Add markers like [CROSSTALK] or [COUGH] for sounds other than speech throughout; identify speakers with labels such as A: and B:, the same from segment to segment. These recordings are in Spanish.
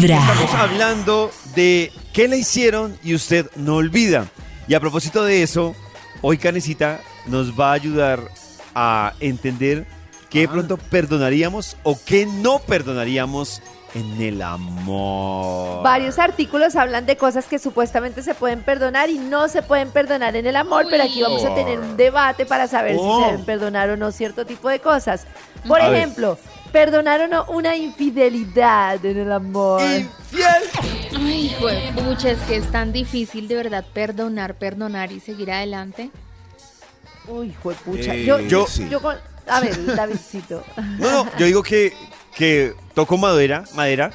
A: Vibra.
B: Estamos hablando de qué le hicieron y usted no olvida. Y a propósito de eso, hoy Canecita nos va a ayudar a entender qué de pronto perdonaríamos o qué no perdonaríamos en el amor.
C: Varios artículos hablan de cosas que supuestamente se pueden perdonar y no se pueden perdonar en el amor, pero aquí vamos a tener un debate para saber
B: Oh.
C: si se deben perdonar o no cierto tipo de cosas. Por
B: A ver.
C: ejemplo, o no una infidelidad en el amor.
B: Infiel.
D: Ay, güey, pucha, es que es tan difícil de verdad perdonar, perdonar y seguir adelante.
C: Uy, juepucha.
E: Eh,
C: yo,
B: yo-
E: sí.
C: yo con- a ver, Davidcito.
B: No, no, yo digo que, que toco madera, madera.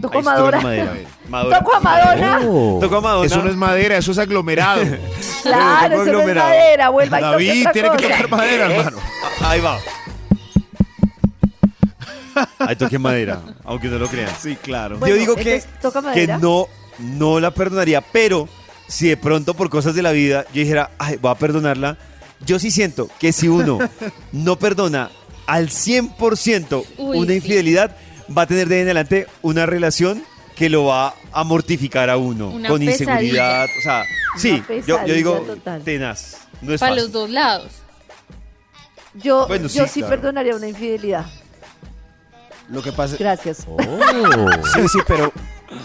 C: Toco
B: Ahí
C: Madonna.
B: madera. Madonna.
C: Toco a Madonna.
B: Toco a Madonna.
E: Eso no es madera, eso es aglomerado.
C: Claro, eso no es
B: aglomerado.
C: madera. Vuelva y toque
E: David
C: otra
E: tiene que tocar madera, hermano.
B: Ah, Ahí va. Ahí toqué madera, aunque no lo crean.
E: Sí, claro.
C: Bueno,
B: Yo digo que,
C: entonces, ¿toca
B: que no, no la perdonaría, pero si de pronto por cosas de la vida yo dijera, ay, voy a perdonarla, yo sí siento que si uno [LAUGHS] no perdona al 100%
D: Uy,
B: una
D: sí.
B: infidelidad, va a tener de ahí en adelante una relación que lo va a mortificar a uno
D: Una
B: con
D: pesadilla.
B: inseguridad. O sea, sí, yo, yo digo
C: total.
B: tenaz. No es
D: Para
B: fácil.
D: los dos lados.
C: Yo,
B: Bueno,
C: yo
B: sí,
C: sí
B: claro.
C: perdonaría una infidelidad.
E: Lo que pasa
C: Gracias.
E: Sí, sí, pero,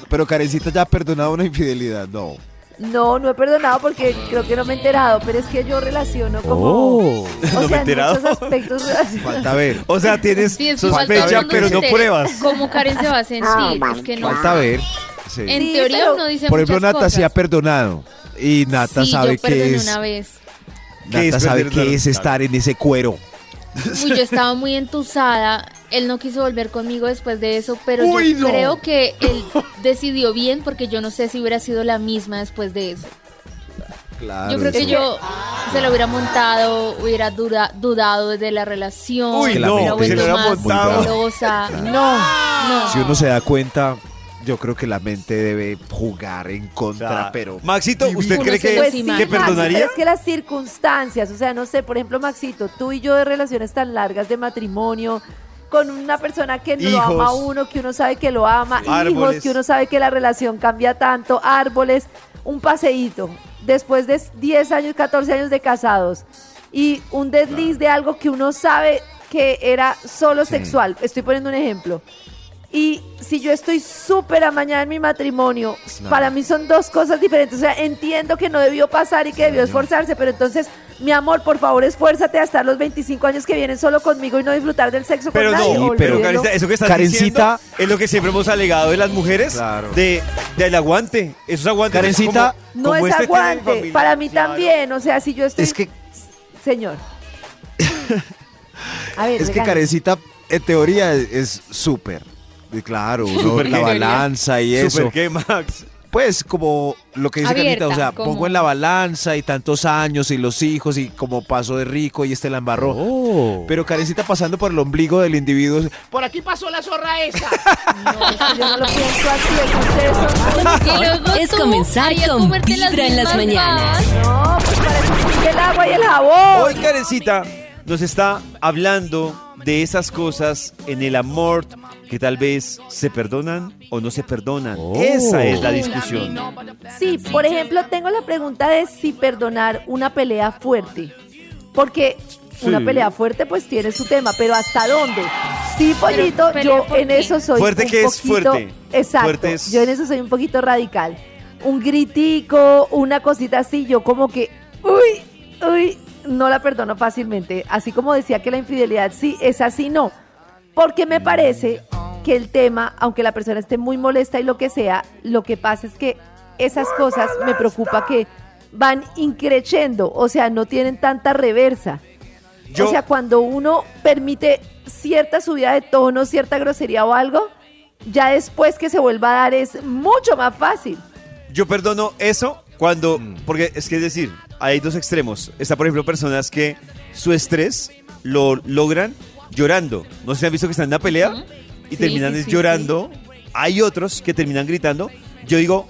E: pero Karencita ya ha perdonado una infidelidad. No.
C: No, no he perdonado porque creo que no me he enterado, pero es que yo relaciono como...
B: Oh.
C: O
B: No me he
C: sea, en
B: enterado.
C: aspectos.
E: Falta ver.
B: O sea, tienes
D: Sí,
B: sospecha, pero
D: se
B: no pruebas.
D: ¿Cómo Karen se va a sentir? Es que no.
E: Falta ver. Sí.
D: En
C: Sí,
D: teoría
C: pero-
D: uno dice
E: Por ejemplo, Nata sí ha
D: cosas.
E: perdonado. Y Nata
D: sí,
E: sabe que es.
D: una vez.
B: ¿Qué
E: Nata
B: es
E: sabe que es estar en ese cuero.
D: Uy, yo estaba muy entusada. Él no quiso volver conmigo después de eso, pero
E: Uy,
D: yo
E: no.
D: creo que él [LAUGHS] decidió bien porque yo no sé si hubiera sido la misma después de eso.
E: Claro.
D: yo creo que yo se lo hubiera montado, hubiera dura- dudado de la relación,
B: Uy, no,
D: hubiera
B: se lo hubiera
D: más
B: montado.
D: celosa.
E: Claro.
D: No, no.
E: Si uno se da cuenta, yo creo que la mente debe jugar en
B: O
E: contra,
B: sea,
E: pero.
B: Maxito, ¿usted cree que,
C: Pues sí,
B: que perdonaría?
C: pero es que las circunstancias, o sea, no sé, por ejemplo, Maxito, tú y yo de relaciones tan largas de matrimonio, con una persona que lo
B: Hijos.
C: ama a uno, que uno sabe que lo ama, hijos,
B: Árboles.
C: que uno sabe que la relación cambia tanto, árboles, un paseíto, después de 10 años, 14 años de casados, y un desliz de algo que uno sabe que era solo sexual. Estoy poniendo un ejemplo. Y si yo estoy súper amañada en mi matrimonio,
E: No.
C: para mí son dos cosas diferentes. O sea, entiendo que no debió pasar y que debió esforzarse, pero entonces, mi amor, por favor, esfuérzate hasta los 25 años que vienen solo conmigo y no disfrutar del sexo
B: Pero
C: con nadie.
B: no, pero. Karencita, eso que estás
E: Karencita-
B: diciendo es lo que siempre hemos alegado de las mujeres,
E: Claro.
B: de del aguante, esos aguantes.
E: Karencita-
B: como-
C: no
B: como
C: es
B: este
C: aguante.
B: familia.
C: Para mí
B: Claro.
C: también. O sea, si yo estoy.
E: Es que,
C: Señor. [LAUGHS] A ver,
E: es que. Karencita, en teoría, es- es súper. Y Claro, uno,
B: ¿Súper
E: la
B: qué?
E: balanza y eso.
B: ¿Súper qué, Max?
E: Pues como lo que dice
D: Abierta,
E: Carlita, o sea, pongo en la balanza y tantos años y los hijos y como paso de rico y este la embarró. Pero Karencita pasando por el ombligo del individuo. Por aquí pasó la zorra esa. [LAUGHS]
C: No, es que yo no lo pienso así. es
D: luego
A: Es comenzar con Vibra en las mañanas.
C: No, pues para eso el agua y el jabón.
B: Hoy Karencita nos está hablando de esas cosas en el amor que tal vez se perdonan o no se perdonan. Esa es la discusión.
C: Sí, por ejemplo, tengo la pregunta de si perdonar una pelea fuerte. Porque una pelea fuerte pues tiene su tema, pero ¿hasta dónde? Sí, pollito, yo en eso soy
B: Fuerte
C: un
B: que es
C: poquito-
B: fuerte.
C: Exacto,
B: Fuerte es-
C: yo en eso soy un poquito radical. Un gritico, una cosita así, yo como que, uy, uy, no la perdono fácilmente. Así como decía que la infidelidad sí, es así, no. Porque me parece que el tema, aunque la persona esté muy molesta y lo que sea, lo que pasa es que esas cosas me preocupa que van increciendo, o sea, no tienen tanta reversa.
B: Yo-
C: O sea, cuando uno permite cierta subida de tono, cierta grosería o algo, ya después que se vuelva a dar es mucho más fácil.
B: Yo perdono eso cuando, porque es que es decir, hay dos extremos. Está, por ejemplo, personas que su estrés lo logran llorando. No sé si han visto que están en una pelea y
D: Sí,
B: terminan
D: sí,
B: llorando. Hay otros que terminan gritando. Yo digo,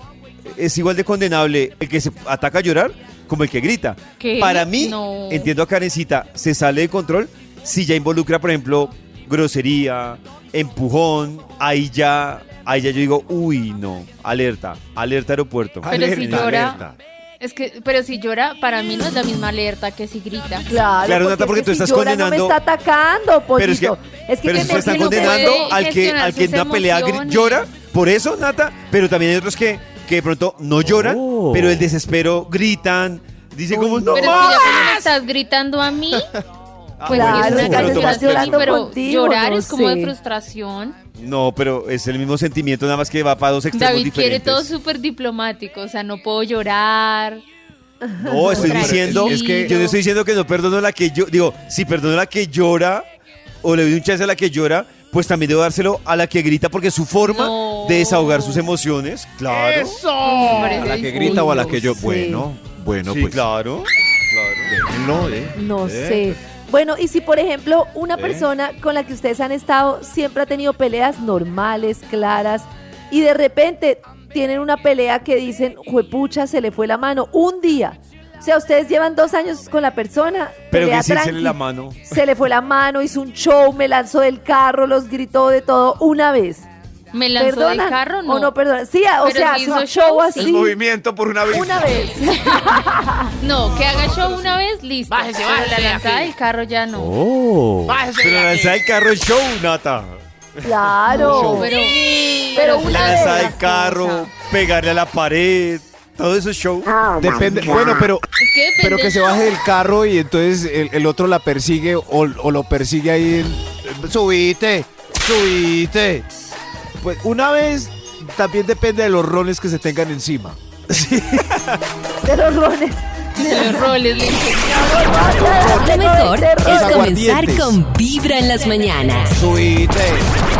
B: es igual de condenable el que se ataca a llorar como el que grita.
D: ¿Qué?
B: Para mí,
D: No.
B: entiendo a Karencita, se sale de control si ya involucra, por ejemplo, grosería, empujón, ahí ya, ahí ya yo digo, uy, no, alerta, alerta aeropuerto.
D: Pero si llora,
E: alerta.
D: es que, pero si llora, para mí no es la misma alerta que si grita.
C: Claro,
B: Claro, Nata, porque
C: es
B: tú
C: si
B: estás
C: llora
B: condenando-
C: No me está atacando, pollito.
B: Pero es que,
C: es que,
B: pero
C: que
B: se está condenando al que, al que en una pelea llora, por eso, Nata, pero también hay otros que, que de pronto no lloran,
E: Oh.
B: pero el desespero gritan, dicen como, no
D: Pero
B: más".
D: ya cuando me estás gritando a mí, pues
C: Claro,
D: sí es una
B: es que lo
D: canción
B: tomas
D: así,
B: personal.
D: pero
C: contigo,
D: llorar
C: no
D: es como de frustración.
B: No, pero es el mismo sentimiento, nada más que va para dos extremos
D: David quiere
B: diferentes.
D: todo súper diplomático, o sea, no puedo llorar.
B: No, estoy diciendo,
E: Es que-
B: yo no estoy diciendo que no perdono a la que yo, digo, si perdono a la que llora o le doy un chance a la que llora, pues también debo dárselo a la que grita porque es su forma
D: No.
B: de desahogar sus emociones, claro.
D: Hombre,
E: ¿A la que grita o a la
C: no
E: que yo? Bueno, bueno,
B: sí,
E: pues.
B: claro. claro.
E: eh.
C: No
E: Eh.
C: sé. Bueno, y si por ejemplo una persona con la que ustedes han estado siempre ha tenido peleas normales, claras, y de repente tienen una pelea que dicen, juepucha, se le fue la mano, un día. O sea, ustedes llevan dos años con la persona,
B: Pero que sí se le
C: tranqui,
B: la mano.
C: se le fue la mano, hizo un show, me lanzó del carro, los gritó de todo, una vez.
D: ¿Me lanzó del
C: ¿Perdonan
D: carro? No.
C: ¿O no perdonan? Sí, o
D: Pero
C: sea,
D: si hizo
C: show así,
E: El movimiento por una vez.
C: una vez. [LAUGHS]
D: No, que haga show una vez, listo.
A: Bájese,
D: Pero
A: bájese
D: la lanzada
A: aquí.
D: del carro ya no.
E: Oh.
A: Bájese
B: Pero la
A: aquí.
B: lanzada del carro es show, Nata.
C: Claro.
D: Pero,
C: Pero una
B: La
C: vez.
B: lanzada del
D: cosa.
B: carro, pegarle a la pared, todo eso es show.
E: Depende, bueno, pero,
D: es que depende
E: pero que se baje del carro y entonces el, el otro la persigue o, o lo persigue ahí. en- subite, subite. Pues una vez también depende de los roles que se tengan encima.
C: De los rones.
D: De los roles.
F: Lo mejor es comenzar con Vibra en las mañanas.
E: Subite.